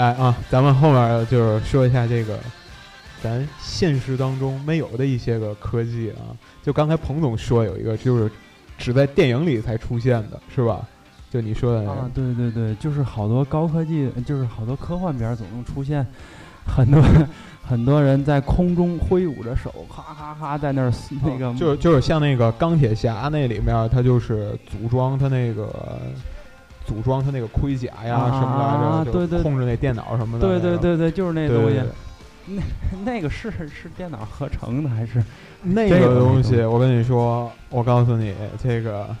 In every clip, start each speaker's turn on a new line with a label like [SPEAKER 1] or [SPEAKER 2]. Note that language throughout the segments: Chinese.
[SPEAKER 1] 来啊，咱们后面就是说一下这个咱现实当中没有的一些个科技啊。就刚才彭总说有一个，就是只在电影里才出现的，是吧？就你说的那
[SPEAKER 2] 啊
[SPEAKER 1] 个，，
[SPEAKER 2] 对对对，就是好多高科技，就是好多科幻片儿总能出现很多 很多人在空中挥舞着手，哈哈哈，在那儿那个
[SPEAKER 1] 哦就是就是像那个钢铁侠那里面，他就是组装他那个组装他那个盔甲呀
[SPEAKER 2] 啊
[SPEAKER 1] 什么来
[SPEAKER 2] 啊
[SPEAKER 1] 着，
[SPEAKER 2] 对对
[SPEAKER 1] 控制那电脑什么的。
[SPEAKER 2] 对对对对，就是那东西
[SPEAKER 1] 对。对
[SPEAKER 2] 那个是是电脑合成的还是？
[SPEAKER 1] 那
[SPEAKER 2] 个
[SPEAKER 1] 个东西，我跟你说，我告诉你，这个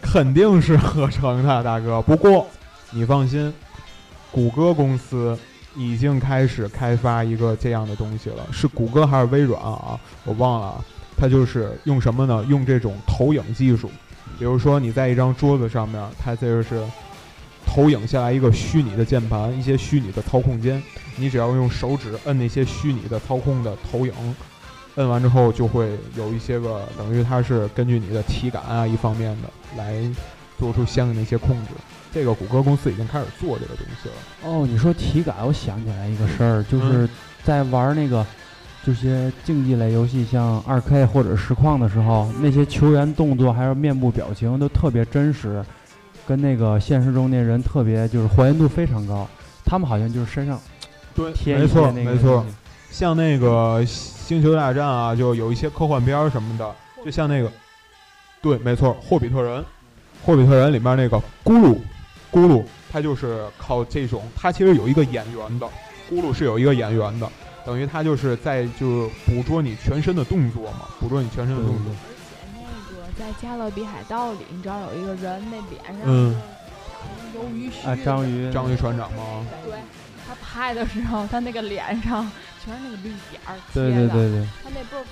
[SPEAKER 1] 肯定是合成的，大哥。不过你放心，谷歌公司已经开始开发一个这样的东西了，是谷歌还是微软啊？我忘了啊。它就是用什么呢？用这种投影技术，比如说你在一张桌子上面，它这就是投影下来一个虚拟的键盘，一些虚拟的操控键，你只要用手指摁那些虚拟的操控的投影，摁完之后就会有一些个等于它是根据你的体感啊一方面的来做出相应的一些控制。这个谷歌公司已经开始做这个东西了。
[SPEAKER 2] 哦，你说体感，我想起来一个事儿，就是在玩那个这些竞技类游戏，像二 K 或者实况的时候，那些球员动作还有面部表情都特别真实，跟那个现实中那人特别就是还原度非常高。他们好像就是身上
[SPEAKER 1] 对
[SPEAKER 2] 贴
[SPEAKER 1] 没错没错。像那个《星球大战》啊，就有一些科幻片儿什么的，就像那个，对，没错，《霍比特人》，《霍比特人》里面那个咕噜，咕噜，他就是靠这种，他其实有一个演员的，咕噜是有一个演员的，等于他就是在就是捕捉你全身的动作嘛，捕捉你全身的动作。
[SPEAKER 3] 而且那个在《加勒比海盗》里，你知道有一个人那脸上
[SPEAKER 1] 嗯
[SPEAKER 3] 是鱿鱼须
[SPEAKER 2] 啊，章鱼，
[SPEAKER 1] 章鱼船长吗？
[SPEAKER 3] 对，他拍的时候，他那个脸上全是那个绿点儿贴
[SPEAKER 2] 对
[SPEAKER 3] 的。
[SPEAKER 2] 对对对，
[SPEAKER 3] 他那不是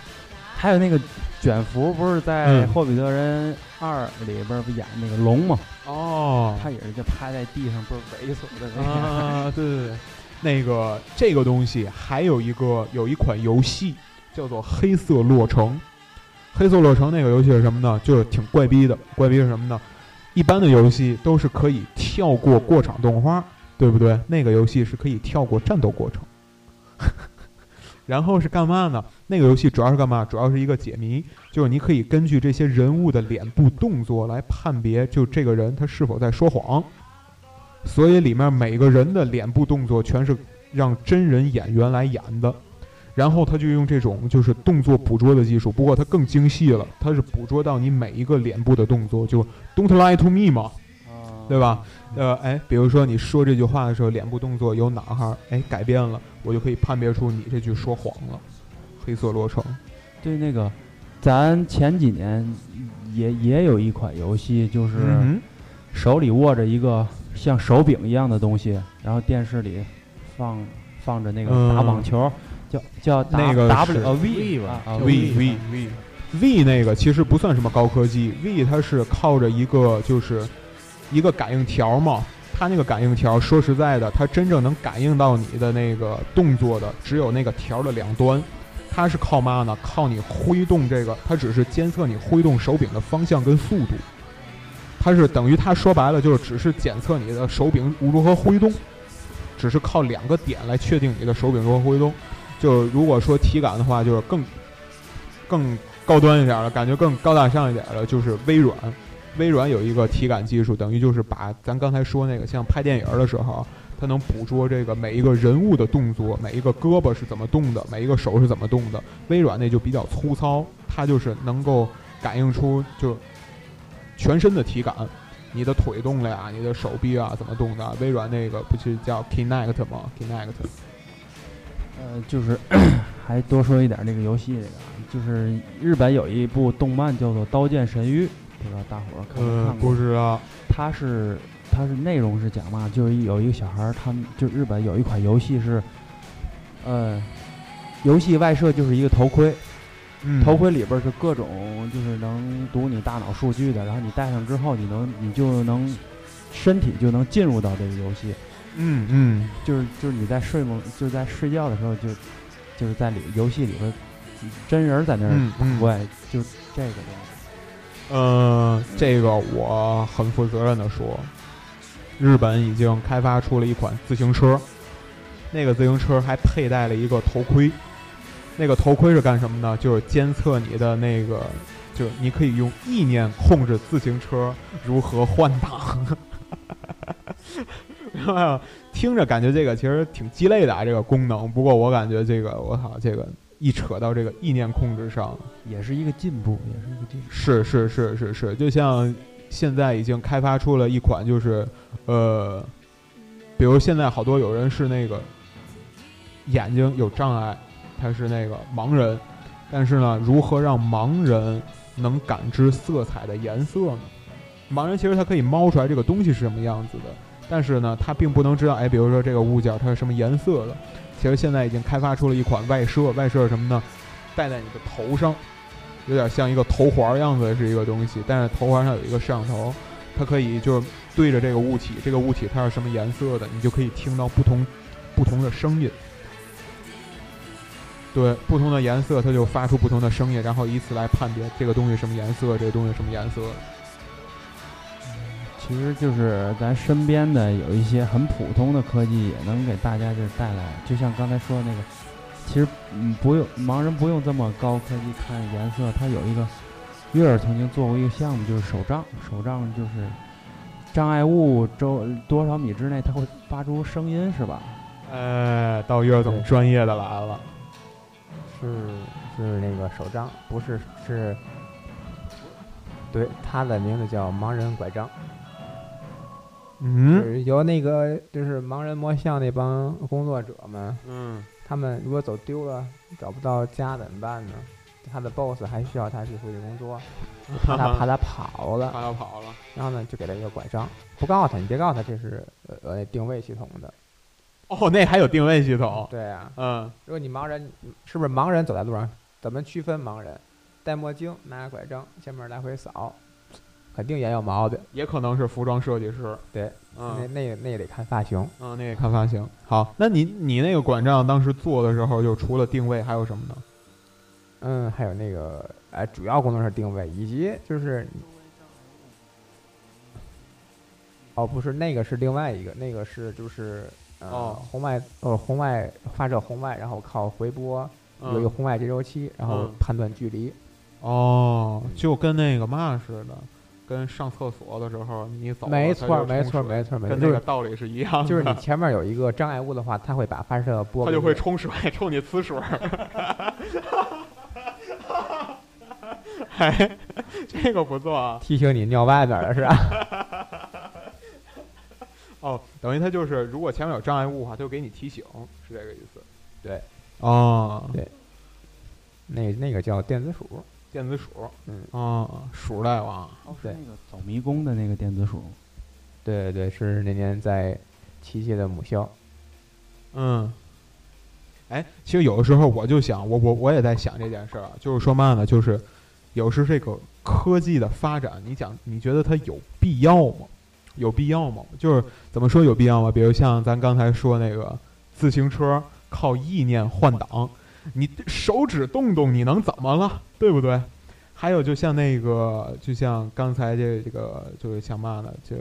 [SPEAKER 2] 还有那个卷福，不是在
[SPEAKER 1] 嗯《
[SPEAKER 2] 霍比特人二》里边儿不演那个龙吗？
[SPEAKER 1] 哦，
[SPEAKER 2] 他也是就趴在地上，不是猥琐的那个。
[SPEAKER 1] 啊，对对对，那个这个东西还有一个有一款游戏叫做《黑色洛城》。黑色洛城那个游戏是什么呢？就是挺怪逼的。怪逼是什么呢？一般的游戏都是可以跳过过场动画，对不对？那个游戏是可以跳过战斗过程。然后是干嘛呢？那个游戏主要是干嘛？主要是一个解谜，就是你可以根据这些人物的脸部动作来判别，就这个人他是否在说谎。所以里面每个人的脸部动作全是让真人演员来演的，然后他就用这种就是动作捕捉的技术，不过它更精细了，它是捕捉到你每一个脸部的动作，就 Don't lie to me 嘛，对吧？呃，哎，比如说你说这句话的时候，脸部动作有哪哈儿哎改变了，我就可以判别出你这句说谎了。黑色洛城，
[SPEAKER 2] 对，那个，咱前几年也也有一款游戏，就是
[SPEAKER 1] 嗯
[SPEAKER 2] 手里握着一个像手柄一样的东西，然后电视里放放着那个打网球，叫叫打
[SPEAKER 1] 那个
[SPEAKER 2] W V，V
[SPEAKER 4] V
[SPEAKER 2] V
[SPEAKER 1] V 那个其实不算什么高科技，V 它是靠着一个就是一个感应条嘛，它那个感应条说实在的，它真正能感应到你的那个动作的只有那个条的两端。它是靠嘛呢？靠你挥动这个，它只是监测你挥动手柄的方向跟速度。它是等于它说白了就是只是检测你的手柄如何挥动，只是靠两个点来确定你的手柄如何挥动。就如果说体感的话，就是更更高端一点的，感觉更高大上一点的，就是微软。微软有一个体感技术，等于就是把咱刚才说那个像拍电影的时候，它能捕捉这个每一个人物的动作，每一个胳膊是怎么动的，每一个手是怎么动的。微软那就比较粗糙，它就是能够感应出就全身的体感，你的腿动了呀，你的手臂啊怎么动的。微软那个不是叫 Kinect 吗？Kinect。
[SPEAKER 2] 呃，就是 还多说一点那个游戏这个啊，就是日本有一部动漫叫做《刀剑神域》，不知道大伙儿看没
[SPEAKER 1] 呃，
[SPEAKER 2] 看过？
[SPEAKER 1] 不知道。
[SPEAKER 2] 它是它是内容是讲嘛，就是有一个小孩儿，他们就日本有一款游戏是，呃，游戏外设就是一个头盔，
[SPEAKER 1] 嗯。
[SPEAKER 2] 头盔里边儿是各种就是能读你大脑数据的，然后你戴上之后，你能你就能身体就能进入到这个游戏，
[SPEAKER 1] 嗯嗯，
[SPEAKER 2] 就是就是你在睡梦就是在睡觉的时候就就是在里游戏里边儿真人在那儿打怪，就这个东西。
[SPEAKER 1] 呃，这个我很负责任的说，日本已经开发出了一款自行车，那个自行车还佩戴了一个头盔，那个头盔是干什么呢？就是监测你的那个，就是你可以用意念控制自行车如何换挡。听着感觉这个其实挺鸡肋的啊，这个功能。不过我感觉这个，我操，这个一扯到这个意念控制上，
[SPEAKER 2] 也是一个进步，也是一个进步。
[SPEAKER 1] 是是是是是，就像现在已经开发出了一款，就是呃，比如现在好多有人是那个眼睛有障碍，他是那个盲人，但是呢，如何让盲人能感知色彩的颜色呢？盲人其实他可以猫出来这个东西是什么样子的。但是呢，它并不能知道，哎，比如说这个物件它是什么颜色的。其实现在已经开发出了一款外设，外设是什么呢？戴在你的头上，有点像一个头环样子是一个东西，但是头环上有一个摄像头，它可以就是对着这个物体，这个物体它是什么颜色的，你就可以听到不同不同的声音。对，不同的颜色它就发出不同的声音，然后以此来判别这个东西什么颜色，这个东西什么颜色。
[SPEAKER 2] 其实就是咱身边的有一些很普通的科技，也能给大家就是带来，就像刚才说的那个，其实嗯不用盲人不用这么高科技看颜色，它有一个月儿曾经做过一个项目，就是手杖，手杖就是障碍物周多少米之内它会发出声音，是吧？
[SPEAKER 1] 哎，到月儿总专业的来了，
[SPEAKER 4] 是是那个手杖，不是是，对，他的名字叫盲人拐杖。
[SPEAKER 1] 嗯，
[SPEAKER 4] 由那个就是盲人摸象那帮工作者们，
[SPEAKER 1] 嗯，
[SPEAKER 4] 他们如果走丢了，找不到家怎么办呢？他的 boss 还需要他去处理工作，怕他怕他跑了，
[SPEAKER 1] 怕他跑了，
[SPEAKER 4] 然后呢就给他一个拐杖，不告诉他，你别告诉他这是呃定位系统的。
[SPEAKER 1] 哦，那还有定位系统？
[SPEAKER 4] 对啊，
[SPEAKER 1] 嗯，
[SPEAKER 4] 如果你盲人，是不是盲人走在路上怎么区分盲人？戴墨镜，拿个拐杖，前面来回扫。肯定也有毛病，
[SPEAKER 1] 也可能是服装设计师。
[SPEAKER 4] 对，
[SPEAKER 1] 嗯，
[SPEAKER 4] 那那那也得看发型。
[SPEAKER 1] 嗯，那也看发型。好，那你你那个拐杖当时做的时候，就除了定位还有什么呢？
[SPEAKER 4] 嗯，还有那个，哎，主要功能是定位，以及就是，哦，不是那个是另外一个，那个是就是呃红外呃红外发射红外，然后靠回波有一个红外接收器，然后判断距离。
[SPEAKER 1] 哦，就跟那个嘛似的。跟上厕所的时候你走，
[SPEAKER 4] 没错没错没错没错，
[SPEAKER 1] 跟那个道理是一样的。
[SPEAKER 4] 就是你前面有一个障碍物的话，它会把发射波，
[SPEAKER 1] 它就会冲水，冲你呲水。哎，这个不错啊，
[SPEAKER 4] 提醒你尿外边了是吧？
[SPEAKER 1] 哦，等于它就是，如果前面有障碍物的话，它就给你提醒，是这个意思。
[SPEAKER 4] 对，
[SPEAKER 1] 哦，
[SPEAKER 4] 对，那那个叫电子鼠。
[SPEAKER 1] 电子鼠，
[SPEAKER 4] 嗯
[SPEAKER 1] 哦，鼠大王，
[SPEAKER 2] 是那个走迷宫的那个电子鼠，
[SPEAKER 4] 对对对，是那年在器械的母校，
[SPEAKER 1] 嗯，哎，其实有的时候我就想，我我我也在想这件事儿啊，就是说嘛呢，就是有时这个科技的发展，你讲你觉得它有必要吗？有必要吗？就是怎么说有必要吗？比如像咱刚才说那个自行车靠意念换挡。你手指动动，你能怎么了？对不对？还有，就像那个，就像刚才这这个，就是像嘛呢？这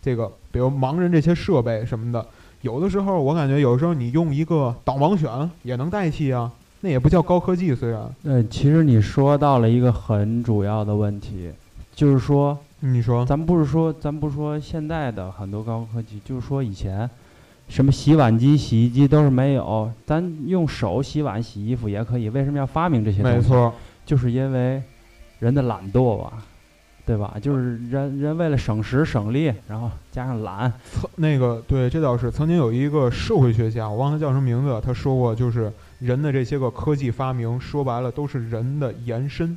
[SPEAKER 1] 这个，比如盲人这些设备什么的，有的时候我感觉，有时候你用一个导盲犬也能代替啊。那也不叫高科技，虽然。
[SPEAKER 2] 嗯，其实你说到了一个很主要的问题，就是说，
[SPEAKER 1] 你说，
[SPEAKER 2] 咱不是说，咱不说现在的很多高科技，就是说以前。什么洗碗机、洗衣机都是没有，咱用手洗碗、洗衣服也可以。为什么要发明这些东西？
[SPEAKER 1] 没错，
[SPEAKER 2] 就是因为人的懒惰吧，对吧？就是人人为了省时省力，然后加上懒。
[SPEAKER 1] 那个对，这倒是曾经有一个社会学家，我忘了叫什么名字，他说过，就是人的这些个科技发明，说白了都是人的延伸，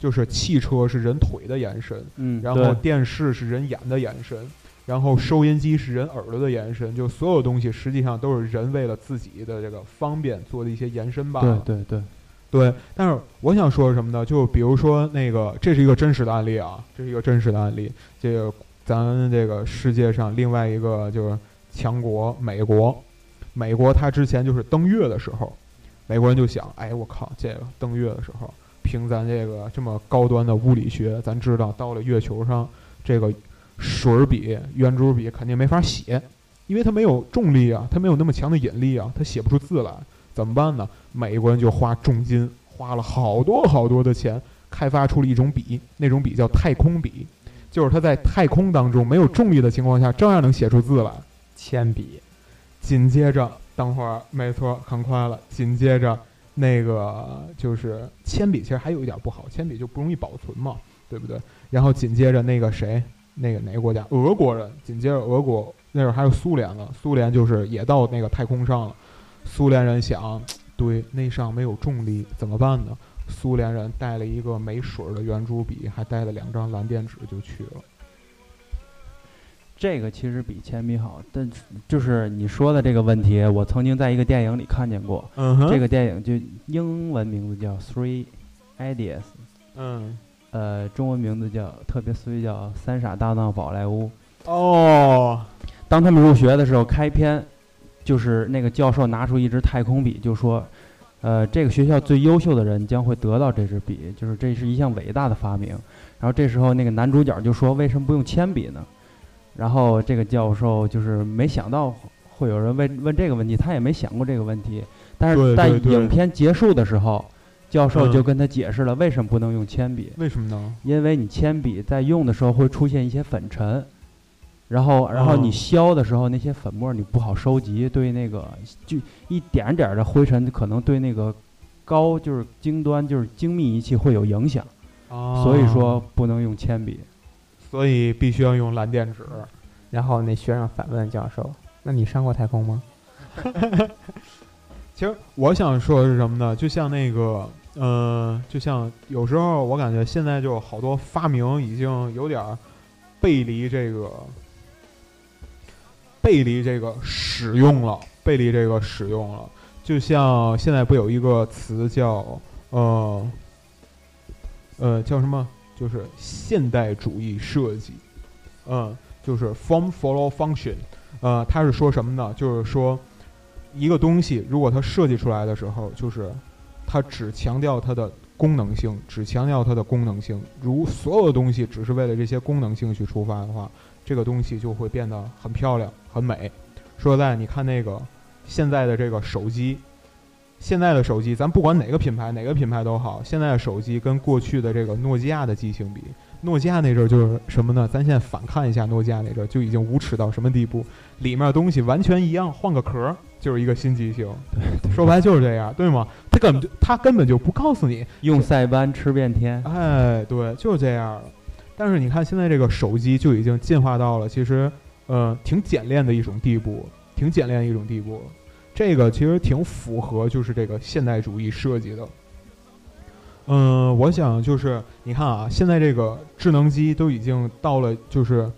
[SPEAKER 1] 就是汽车是人腿的延伸，
[SPEAKER 2] 嗯，
[SPEAKER 1] 然后电视是人眼的延伸。然后收音机是人耳朵的延伸，就所有东西实际上都是人为了自己的这个方便做的一些延伸吧。
[SPEAKER 2] 对对对，
[SPEAKER 1] 对。但是我想说什么呢？就比如说那个，这是一个真实的案例啊，这是一个真实的案例。这个咱这个世界上另外一个就是强国美国，美国它之前就是登月的时候，美国人就想，哎，我靠，这个登月的时候，凭咱这个这么高端的物理学，咱知道到了月球上这个。水笔、圆珠笔肯定没法写，因为它没有重力啊，它没有那么强的引力啊，它写不出字来。怎么办呢？美国人就花重金，花了好多好多的钱，开发出了一种笔，那种笔叫太空笔，就是它在太空当中没有重力的情况下，照样能写出字来。
[SPEAKER 4] 铅笔。
[SPEAKER 1] 紧接着，等会儿，没错，很快了。紧接着，那个就是铅笔，其实还有一点不好，铅笔就不容易保存嘛，对不对？然后紧接着那个谁，那个哪个国家？俄国人。紧接着，俄国那会儿还有苏联了，苏联就是也到那个太空上了。苏联人想，对，那上没有重力，怎么办呢？苏联人带了一个没水的圆珠笔，还带了两张蓝电纸就去了。
[SPEAKER 2] 这个其实比铅笔好，但就是你说的这个问题，我曾经在一个电影里看见过。
[SPEAKER 1] 嗯哼。
[SPEAKER 2] 这个电影就英文名字叫《Three Ideas》。
[SPEAKER 1] 嗯。
[SPEAKER 2] 呃，中文名字叫特别随叫《三傻大闹宝莱坞》。
[SPEAKER 1] 哦。
[SPEAKER 2] 当他们入学的时候，开篇就是那个教授拿出一支太空笔，就说：“呃，这个学校最优秀的人将会得到这支笔，就是这是一项伟大的发明。”然后这时候那个男主角就说：“为什么不用铅笔呢？”然后这个教授就是没想到会有人问问这个问题，他也没想过这个问题。但是在影片结束的时候，教授就跟他解释了为什么不能用铅笔。
[SPEAKER 1] 为什么呢？
[SPEAKER 2] 因为你铅笔在用的时候会出现一些粉尘，然后然后你削的时候那些粉末你不好收集，对那个就一点点的灰尘可能对那个高就是精端就是精密仪器会有影响。所以说不能用铅笔。
[SPEAKER 1] 所以必须要用蓝电纸，
[SPEAKER 4] 然后那学生反问教授：“那你上过太空吗？”
[SPEAKER 1] 其实我想说的是什么呢？就像那个，嗯，就像有时候我感觉现在就好多发明已经有点背离这个，背离这个使用了，背离这个使用了。就像现在不有一个词叫，呃，呃，叫什么？就是现代主义设计，嗯，就是 form follow function，呃，它是说什么呢？就是说，一个东西如果它设计出来的时候，就是它只强调它的功能性，只强调它的功能性。如所有的东西只是为了这些功能性去出发的话，这个东西就会变得很漂亮、很美。说实在，你看那个现在的这个手机。现在的手机，咱不管哪个品牌，哪个品牌都好。现在的手机跟过去的这个诺基亚的机型比，诺基亚那阵儿就是什么呢？咱现在反看一下诺基亚那阵儿，就已经无耻到什么地步？里面东西完全一样，换个壳就是一个新机型。说白就是这样，对吗？他根本就他根本就不告诉你
[SPEAKER 2] 用塞班吃遍天。
[SPEAKER 1] 哎，对，就是这样。但是你看现在这个手机就已经进化到了其实呃挺简练的一种地步，挺简练的一种地步。这个其实挺符合，就是这个现代主义设计的。嗯，我想就是你看啊，现在这个智能机都已经到了，就是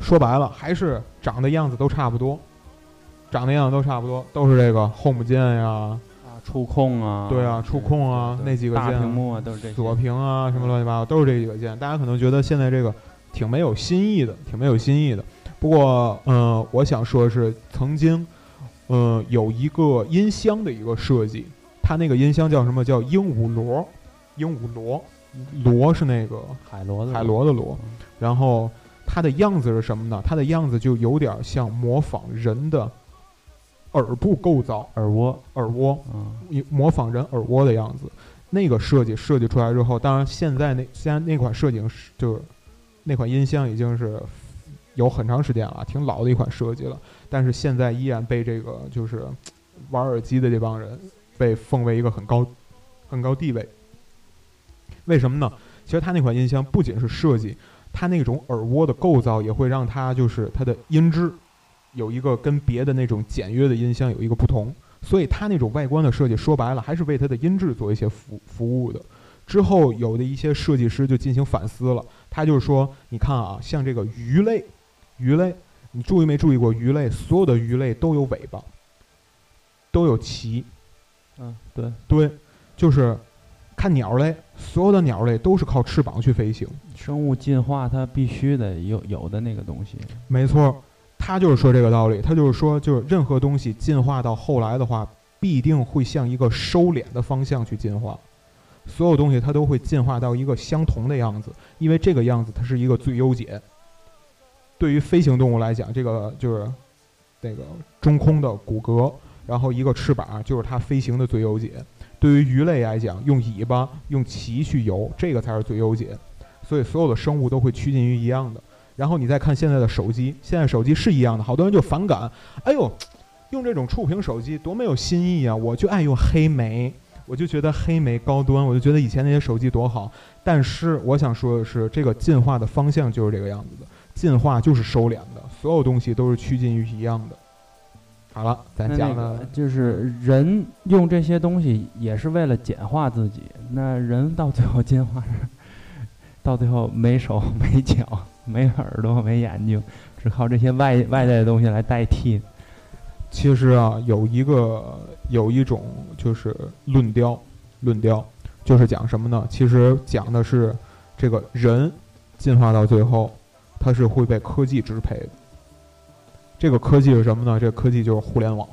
[SPEAKER 1] 说白了，还是长的样子都差不多，长的样子都差不多，都是这个 Home 键呀，啊，
[SPEAKER 2] 触控啊，
[SPEAKER 1] 对啊，触控啊，那几个键，
[SPEAKER 2] 大屏幕啊，都是这
[SPEAKER 1] 锁屏啊，什么乱七八糟，都是这几个键。大家可能觉得现在这个挺没有新意的，挺没有新意的。不过，嗯，我想说的是，曾经。嗯，有一个音箱的一个设计，它那个音箱叫什么？叫鹦鹉螺，鹦鹉螺，螺是那个
[SPEAKER 2] 海螺的
[SPEAKER 1] 海螺的螺。然后它的样子是什么呢？它的样子就有点像模仿人的耳部构造，
[SPEAKER 2] 耳蜗，
[SPEAKER 1] 耳蜗，嗯，模仿人耳蜗的样子。那个设计设计出来之后，当然现在那现在那款设计是就是那款音箱已经是有很长时间了，挺老的一款设计了。但是现在依然被这个就是玩耳机的这帮人被奉为一个很高很高地位。为什么呢？其实它那款音箱不仅是设计，它那种耳蜗的构造也会让它就是它的音质有一个跟别的那种简约的音箱有一个不同。所以它那种外观的设计，说白了还是为它的音质做一些服服务的。之后有的一些设计师就进行反思了，他就说，你看啊，像这个鱼类，鱼类。你注意没注意过鱼类？所有的鱼类都有尾巴，都有鳍。
[SPEAKER 2] 嗯，对
[SPEAKER 1] 对，就是看鸟类，所有的鸟类都是靠翅膀去飞行。
[SPEAKER 2] 生物进化它必须得有有的那个东西。
[SPEAKER 1] 没错，他就是说这个道理。他就是说，就是任何东西进化到后来的话，必定会向一个收敛的方向去进化。所有东西它都会进化到一个相同的样子，因为这个样子它是一个最优解。对于飞行动物来讲，这个就是那个中空的骨骼，然后一个翅膀就是它飞行的最优解。对于鱼类来讲，用尾巴、用鳍去游，这个才是最优解。所以所有的生物都会趋近于一样的。然后你再看现在的手机，现在手机是一样的，好多人就反感，哎呦，用这种触屏手机多没有新意啊！我就爱用黑莓，我就觉得黑莓高端，我就觉得以前那些手机多好。但是我想说的是，这个进化的方向就是这个样子的，进化就是收敛的，所有东西都是趋近于一样的。好了，咱讲
[SPEAKER 2] 了，就是人用这些东西也是为了简化自己。那人到最后进化是，到最后没手没脚没耳朵没眼睛，只靠这些外外在的东西来代替。
[SPEAKER 1] 其实啊，有一个有一种就是论调，论调就是讲什么呢？其实讲的是这个人进化到最后，它是会被科技支配的。这个科技是什么呢？这个科技就是互联网。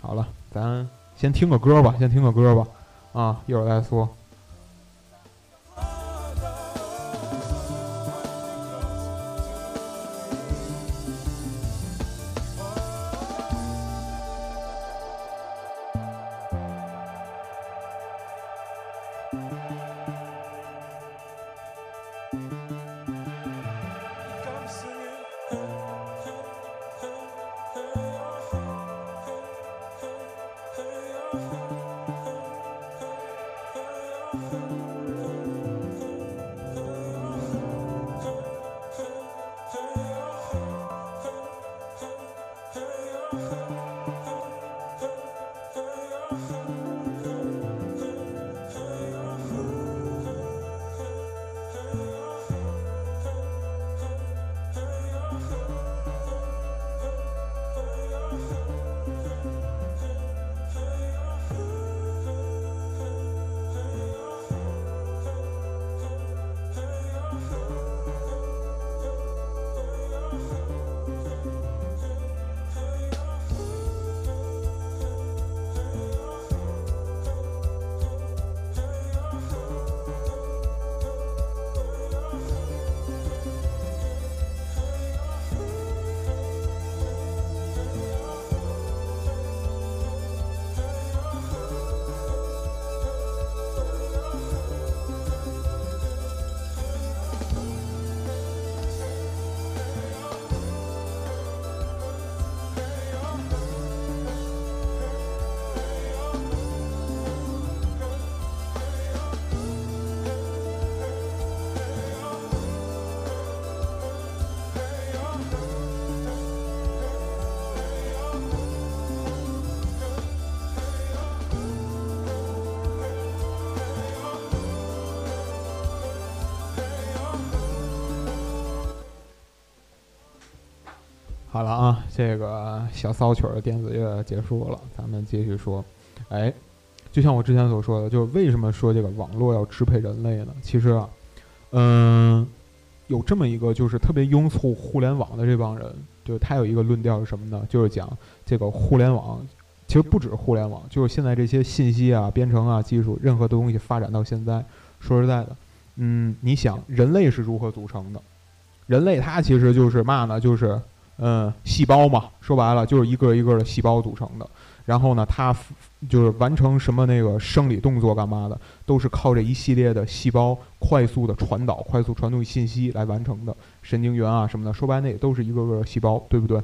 [SPEAKER 1] 好了，咱先听个歌吧，先听个歌吧，啊，一会儿再说。好了啊，这个小骚曲的电子乐结束了，咱们继续说。哎，就像我之前所说的，就是为什么说这个网络要支配人类呢？其实啊，嗯，有这么一个就是特别拥簇互联网的这帮人，就是他有一个论调是什么呢？就是讲这个互联网，其实不止互联网，就是现在这些信息啊、编程啊技术，任何东西发展到现在，说实在的，嗯，你想人类是如何组成的？人类它其实就是嘛呢？就是。嗯，细胞嘛，说白了就是一个一个的细胞组成的。然后呢，它就是完成什么那个生理动作干嘛的，都是靠这一系列的细胞快速的传导、快速传送信息来完成的。神经元啊什么的，说白那也都是一个个细胞，对不对？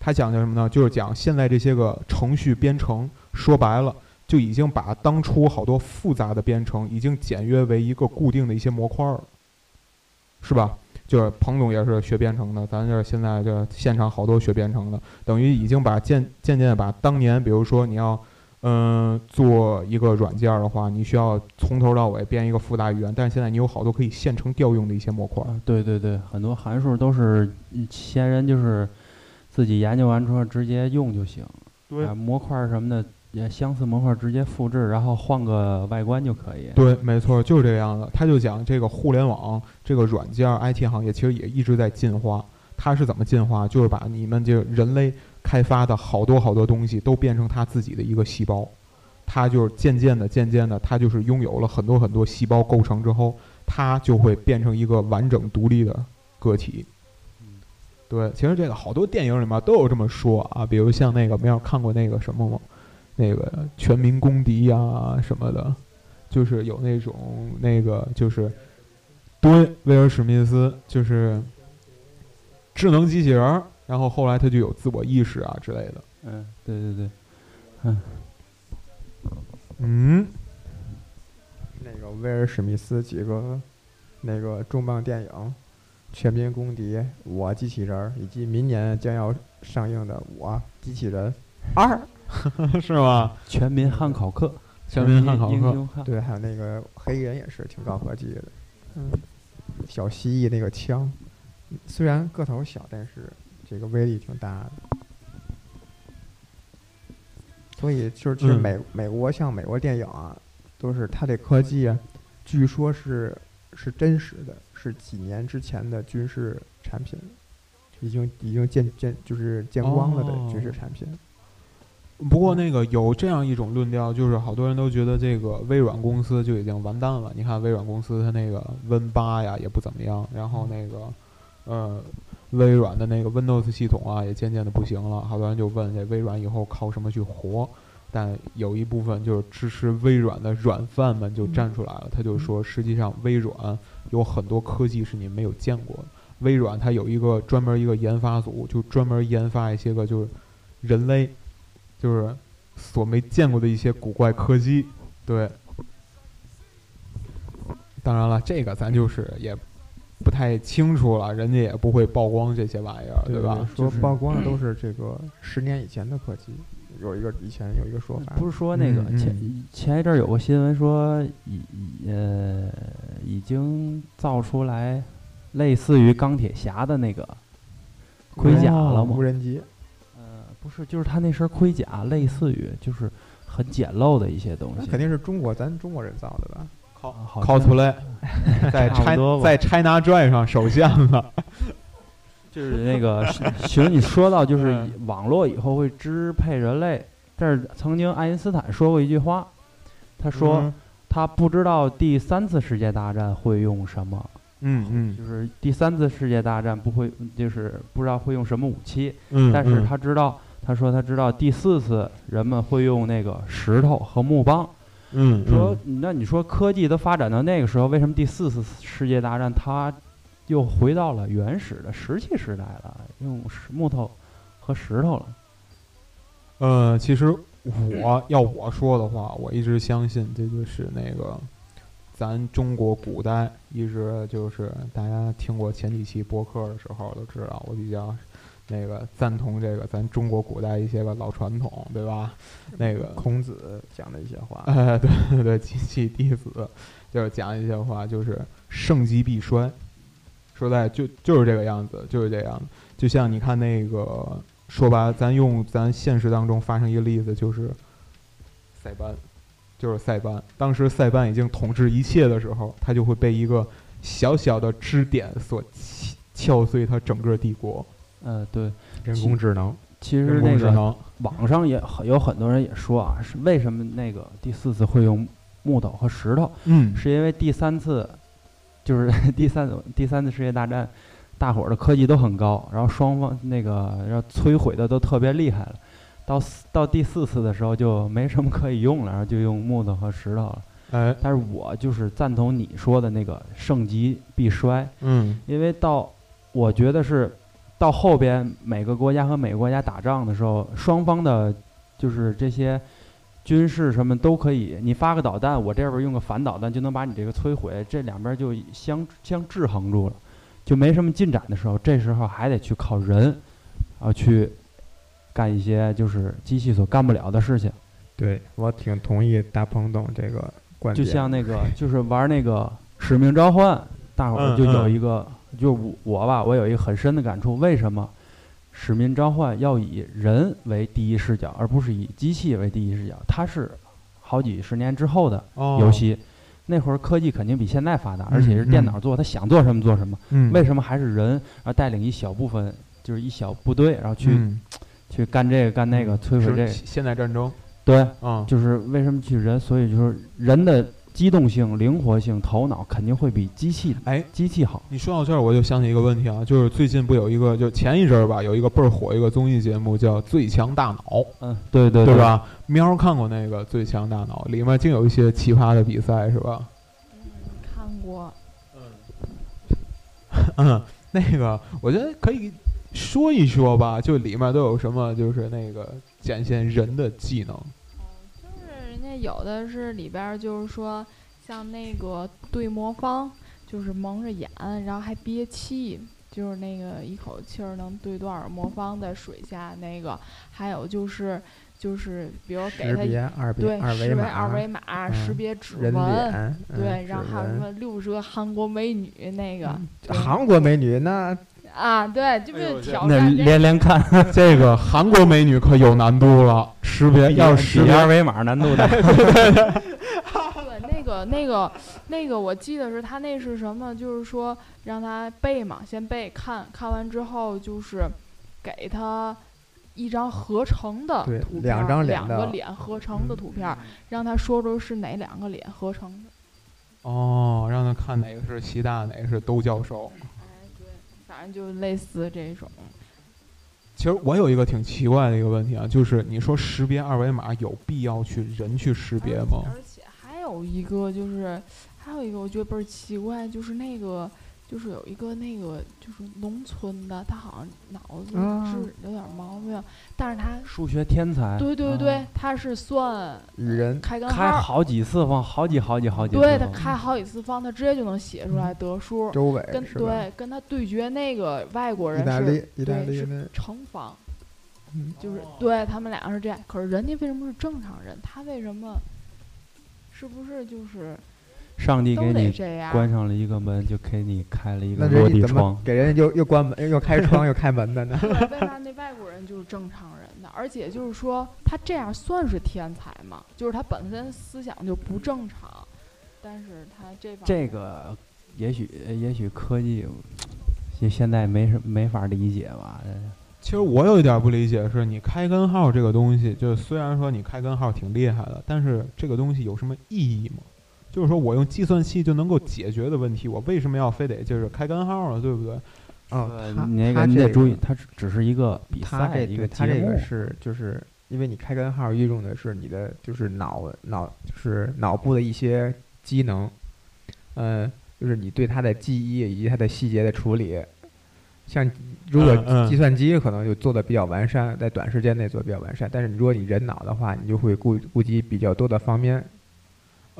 [SPEAKER 1] 他讲的什么呢？就是讲现在这些个程序编程，说白了就已经把当初好多复杂的编程已经简约为一个固定的一些模块了，是吧？就是彭总也是学编程的，咱这现在这现场好多学编程的，等于已经把渐渐渐把当年，比如说你要，嗯，做一个软件的话，你需要从头到尾编一个复杂语言，但是现在你有好多可以现成调用的一些模块。
[SPEAKER 2] 对对对，很多函数都是前人就是自己研究完之后直接用就行。
[SPEAKER 1] 对，
[SPEAKER 2] 模块什么的。也相似模块直接复制，然后换个外观就可以。
[SPEAKER 1] 对，没错，就是这个样子。他就讲这个互联网这个软件 IT 行业其实也一直在进化。它是怎么进化？就是把你们这人类开发的好多好多东西都变成它自己的一个细胞。它就是渐渐的、渐渐的，它就是拥有了很多很多细胞构成之后，它就会变成一个完整独立的个体。对，其实这个好多电影里面都有这么说啊，比如像那个没有看过那个什么吗？那个全民公敌呀什么的，就是有那种那个就是对威尔史密斯就是智能机器人，然后后来他就有自我意识啊之类的。
[SPEAKER 2] 嗯，对对对，嗯
[SPEAKER 1] 嗯，
[SPEAKER 4] 那个威尔史密斯几个那个重磅电影《全民公敌》《我机器人》，以及明年将要上映的《我机器人二》。
[SPEAKER 1] 是吗？
[SPEAKER 2] 全民汉考克，
[SPEAKER 1] 全民汉考
[SPEAKER 2] 克，
[SPEAKER 4] 对，还有那个黑人也是挺高科技的，嗯，小蜥蜴那个枪，虽然个头小，但是这个威力挺大的。所以就是其实美美国像美国电影啊，都是它这科技啊，据说是是真实的，是几年之前的军事产品，已经已经见见就是见光了的军事产品。
[SPEAKER 1] 不过那个有这样一种论调，就是好多人都觉得这个微软公司就已经完蛋了。你看微软公司它那个 Win 八呀也不怎么样，然后那个呃微软的那个 Windows 系统啊也渐渐的不行了。好多人就问这微软以后靠什么去活？但有一部分就是支持微软的软饭们就站出来了，他就说实际上微软有很多科技是你没有见过的。微软它有一个专门一个研发组，就专门研发一些个就是人类。就是所没见过的一些古怪科技，对。当然了，这个咱就是也不太清楚了，人家也不会曝光这些玩意儿，
[SPEAKER 4] 对
[SPEAKER 1] 吧？
[SPEAKER 4] 说曝光的都是这个十年以前的科技，有一个以前有一个说法，
[SPEAKER 2] 不是说那个前前一阵有个新闻说已呃已经造出来类似于钢铁侠的那个盔甲了吗？
[SPEAKER 4] 无人机。
[SPEAKER 2] 不是，就是他那身盔甲，类似于就是很简陋的一些东西。
[SPEAKER 4] 肯定是中国咱中国人造的吧
[SPEAKER 1] ？cosplay，在 China 在 China 转上首相了。
[SPEAKER 2] 就是那个，其实你说到就是网络以后会支配人类，但是曾经爱因斯坦说过一句话，他说他不知道第三次世界大战会用什么。
[SPEAKER 1] 嗯嗯，
[SPEAKER 2] 就是第三次世界大战不会，就是不知道会用什么武器。
[SPEAKER 1] 嗯，
[SPEAKER 2] 但是他知道。他说：“他知道第四次人们会用那个石头和木棒。
[SPEAKER 1] 嗯，
[SPEAKER 2] 说那你说科技都发展到那个时候，为什么第四次世界大战它又回到了原始的石器时代了，用石木头和石头了？
[SPEAKER 1] 呃，其实我要我说的话，我一直相信这就是那个咱中国古代一直就是大家听过前几期播客的时候都知道，我比较。”那个赞同这个咱中国古代一些个老传统，对吧？那个
[SPEAKER 4] 孔子讲的一些话，
[SPEAKER 1] 哎，对对对，及其弟子，就是讲一些话，就是盛极必衰。说在就就是这个样子，就是这样。就像你看那个，说吧，咱用咱现实当中发生一个例子，就是塞班，就是塞班。当时塞班已经统治一切的时候，他就会被一个小小的支点所敲碎他整个帝国。
[SPEAKER 2] 呃，对，
[SPEAKER 4] 人工智能，
[SPEAKER 2] 其实那个网上也很有很多人也说啊，是为什么那个第四次会用木头和石头？
[SPEAKER 1] 嗯，
[SPEAKER 2] 是因为第三次，就是 第三第三次世界大战，大伙儿的科技都很高，然后双方那个要摧毁的都特别厉害了，到到第四次的时候就没什么可以用了，然后就用木头和石头了。
[SPEAKER 1] 哎，
[SPEAKER 2] 但是我就是赞同你说的那个盛极必衰。
[SPEAKER 1] 嗯，
[SPEAKER 2] 因为到我觉得是。到后边每个国家和每个国家打仗的时候，双方的，就是这些军事什么都可以，你发个导弹，我这边用个反导弹就能把你这个摧毁，这两边就相相制衡住了，就没什么进展的时候，这时候还得去靠人，啊去干一些就是机器所干不了的事情。
[SPEAKER 4] 对我挺同意大鹏总这个观
[SPEAKER 2] 点。就像那个就是玩那个使命召唤，大伙儿就有一个。就我我吧，我有一个很深的感触。为什么《使命召唤》要以人为第一视角，而不是以机器为第一视角？它是好几十年之后的游戏，那会儿科技肯定比现在发达，而且是电脑做，他想做什么做什么。为什么还是人而带领一小部分，就是一小部队，然后去去干这个干那个，摧毁这个？
[SPEAKER 1] 现代战争。
[SPEAKER 2] 对，就是为什么去人？所以就是人的机动性、灵活性、头脑肯定会比机器
[SPEAKER 1] 哎，
[SPEAKER 2] 机器好。
[SPEAKER 1] 你说到这儿，我就想起一个问题啊，就是最近不有一个，就前一阵儿吧，有一个倍儿火一个综艺节目叫《最强大脑》，
[SPEAKER 2] 嗯，对对
[SPEAKER 1] 对？吧？喵儿看过那个《最强大脑》，里面竟有一些奇葩的比赛，是吧？
[SPEAKER 3] 嗯，看过。
[SPEAKER 1] 嗯，那个我觉得可以说一说吧，就里面都有什么，就是那个展现人的技能。
[SPEAKER 3] 有的是里边儿就是说，像那个对魔方，就是蒙着眼，然后还憋气，就是那个一口气儿能对多少魔方在水下那个，还有就是就是比如给他对识别二维码，识
[SPEAKER 4] 嗯
[SPEAKER 3] 别指纹，对，
[SPEAKER 4] 嗯
[SPEAKER 3] 然后还有什么六十个韩国美女那个
[SPEAKER 4] 韩国美女那
[SPEAKER 3] 啊，对，
[SPEAKER 1] 就
[SPEAKER 3] 是挑
[SPEAKER 2] 那
[SPEAKER 3] 战这
[SPEAKER 2] 连连看，
[SPEAKER 1] 这个韩国美女可有难度了，识别要识别
[SPEAKER 2] 二维码难度大。
[SPEAKER 3] 对，那个、那个、那个，我记得是他那是什么？就是说让他背嘛，先背，看看完之后就是给他一张合成的
[SPEAKER 4] 对
[SPEAKER 3] 图片
[SPEAKER 4] 两
[SPEAKER 3] 张，两
[SPEAKER 4] 张脸的
[SPEAKER 3] 个脸合成的图片儿，让他说出是哪两个脸合成的。
[SPEAKER 1] 哦，让他看哪个是习大，哪个是都教授。
[SPEAKER 3] 就类似这种。
[SPEAKER 1] 其实我有一个挺奇怪的一个问题啊，就是你说识别二维码有必要去人去识别吗？
[SPEAKER 3] 而且还有一个就是，还有一个我觉得倍儿奇怪，就是那个，就是有一个那个就是农村的，他好像脑子
[SPEAKER 4] 啊
[SPEAKER 3] 是有点毛病，但是他，
[SPEAKER 2] 数学天才，
[SPEAKER 3] 对对对，
[SPEAKER 2] 啊
[SPEAKER 3] 他是算
[SPEAKER 4] 与人
[SPEAKER 3] 开根号，
[SPEAKER 2] 开好几次方，好几好几好几次
[SPEAKER 3] 对他开好几次方，他直接就能写出来得数，
[SPEAKER 4] 周伟
[SPEAKER 3] 跟？对跟他对决那个外国人
[SPEAKER 4] 意大利
[SPEAKER 3] 是，
[SPEAKER 4] 意大
[SPEAKER 3] 对是
[SPEAKER 4] 利那
[SPEAKER 3] 乘方。
[SPEAKER 4] 嗯
[SPEAKER 3] 就是对他们俩是这样，可是人家为什么是正常人？他为什么？是不是就是都
[SPEAKER 2] 上帝给你？关上了一个门，就给你开了一个落地窗。
[SPEAKER 4] 给人家又又关门 又开窗又开门的呢？
[SPEAKER 3] 对，为啥那外国人就是正常人呢？而且就是说，他这样算是天才吗？就是他本身思想就不正常，但是他这方
[SPEAKER 2] 这个也许也许科技，现现在没什没法理解吧？
[SPEAKER 1] 其实我有一点不理解，是你开根号这个东西，就虽然说你开根号挺厉害的，但是这个东西有什么意义吗？就是说我用计算器就能够解决的问题，我为什么要非得就是开根号呢？对不对？
[SPEAKER 4] 哦
[SPEAKER 2] 呃，
[SPEAKER 4] 他
[SPEAKER 2] 你那个你得注意，它只只是一个比赛，
[SPEAKER 4] 他这
[SPEAKER 2] 一个
[SPEAKER 4] 对他这个。是就是因为你开根号运用的是你的就是脑脑就是脑部的一些机能，呃，就是你对它的记忆以及它的细节的处理。像如果
[SPEAKER 1] 嗯嗯
[SPEAKER 4] 计算机可能就做的比较完善，在短时间内做的比较完善，但是如果你人脑的话，你就会顾顾及比较多的方面。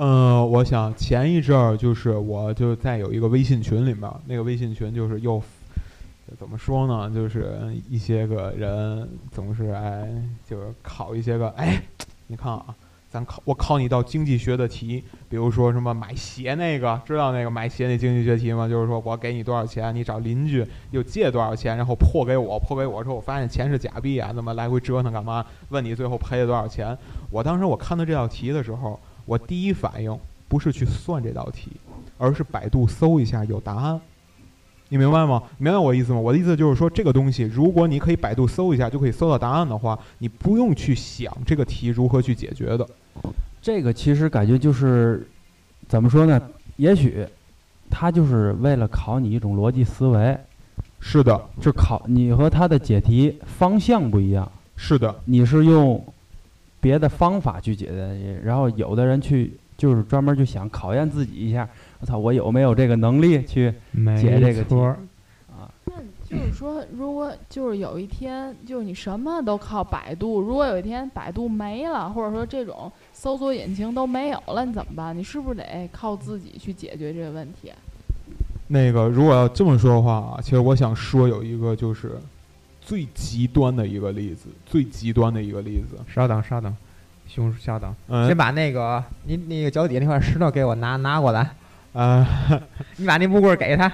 [SPEAKER 1] 嗯，我想前一阵儿就是我就在有一个微信群里面，那个微信群就是又怎么说呢，就是一些个人总是哎，就是考一些个哎，你看啊，咱考我考你道经济学的题，比如说什么买鞋那个，知道那个买鞋那经济学题吗？就是说我给你多少钱，你找邻居又借多少钱，然后破给我，破给我之后，我发现钱是假币啊，那么来回折腾干嘛？问你最后赔了多少钱？我当时我看到这道题的时候。我第一反应不是去算这道题，而是百度搜一下有答案。你明白吗？明白我意思吗？我的意思就是说，这个东西，如果你可以百度搜一下就可以搜到答案的话，你不用去想这个题如何去解决的。
[SPEAKER 2] 这个其实感觉就是怎么说呢？也许他就是为了考你一种逻辑思维，
[SPEAKER 1] 是的，
[SPEAKER 2] 就考你和他的解题方向不一样。
[SPEAKER 1] 是的，
[SPEAKER 2] 你是用别的方法去解决，然后有的人去就是专门就想考验自己一下，我操，我有没有这个能力去解这个题
[SPEAKER 4] 错
[SPEAKER 2] 啊？
[SPEAKER 3] 那就是说，如果就是有一天，就是你什么都靠百度，如果有一天百度没了，或者说这种搜索引擎都没有了，你怎么办？你是不是得靠自己去解决这个问题？
[SPEAKER 1] 那个如果要这么说的话啊，其实我想说有一个就是最极端的一个例子，最极端的一个例子。
[SPEAKER 4] 稍等稍等，兄稍等，
[SPEAKER 1] 嗯
[SPEAKER 4] 先把那个你那个脚底下那块石头给我拿拿过来，
[SPEAKER 1] 呃，
[SPEAKER 4] 你把那木棍儿给他。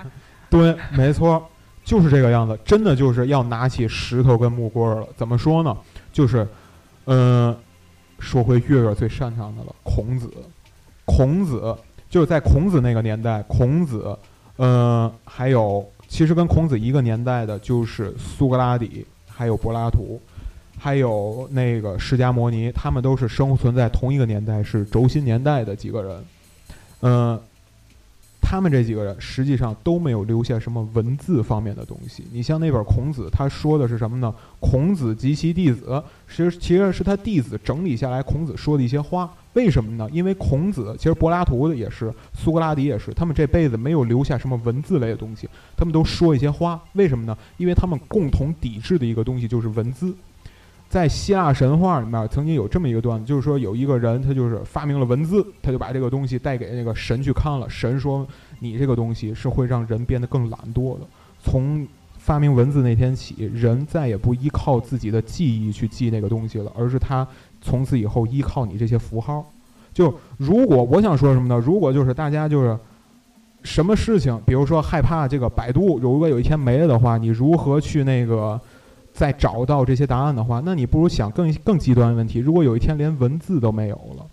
[SPEAKER 1] 对，没错，就是这个样子，真的就是要拿起石头跟木棍儿了。怎么说呢？就是，嗯、说回月月最擅长的了，孔子。孔子就是在孔子那个年代，孔子，嗯、还有其实跟孔子一个年代的，就是苏格拉底，还有柏拉图，还有那个释迦摩尼，他们都是生存在同一个年代，是轴心年代的几个人。呃，他们这几个人实际上都没有留下什么文字方面的东西。你像那本《孔子》，他说的是什么呢？孔子及其弟子，其实其实是他弟子整理下来孔子说的一些话。为什么呢？因为孔子，其实柏拉图的也是，苏格拉底也是，他们这辈子没有留下什么文字类的东西，他们都说一些话。为什么呢？因为他们共同抵制的一个东西就是文字。在希腊神话里面，曾经有这么一个段子，就是说有一个人，他就是发明了文字，他就把这个东西带给那个神去看了。神说：“你这个东西是会让人变得更懒惰的。”从发明文字那天起，人再也不依靠自己的记忆去记那个东西了，而是他从此以后依靠你这些符号。就如果我想说什么呢？如果就是大家就是什么事情，比如说害怕这个百度，如果有一天没了的话，你如何去那个？再找到这些答案的话，那你不如想更更极端的问题。如果有一天连文字都没有了，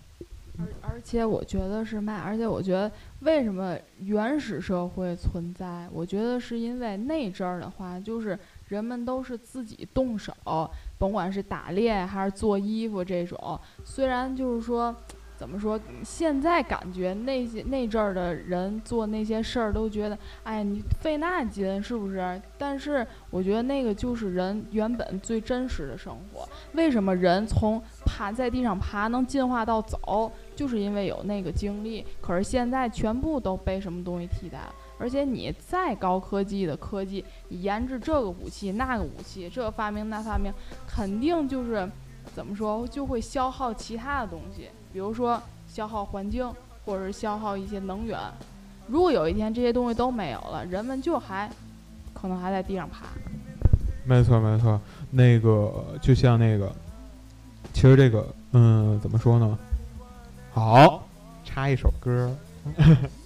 [SPEAKER 3] 而而且我觉得是卖，而且我觉得为什么原始社会存在？我觉得是因为那阵儿的话，就是人们都是自己动手，甭管是打猎还是做衣服这种。虽然就是说。怎么说？现在感觉那些那阵儿的人做那些事儿，都觉得，哎，你费那劲是不是？但是我觉得那个就是人原本最真实的生活。为什么人从爬在地上爬能进化到走，就是因为有那个经历。可是现在全部都被什么东西替代了？而且你再高科技的科技，你研制这个武器那个武器，这发明那发明，肯定就是怎么说，就会消耗其他的东西。比如说消耗环境，或者是消耗一些能源。如果有一天这些东西都没有了，人们就还可能还在地上爬。
[SPEAKER 1] 没错，没错。那个就像那个，其实这个，嗯，怎么说呢？好，插一首歌。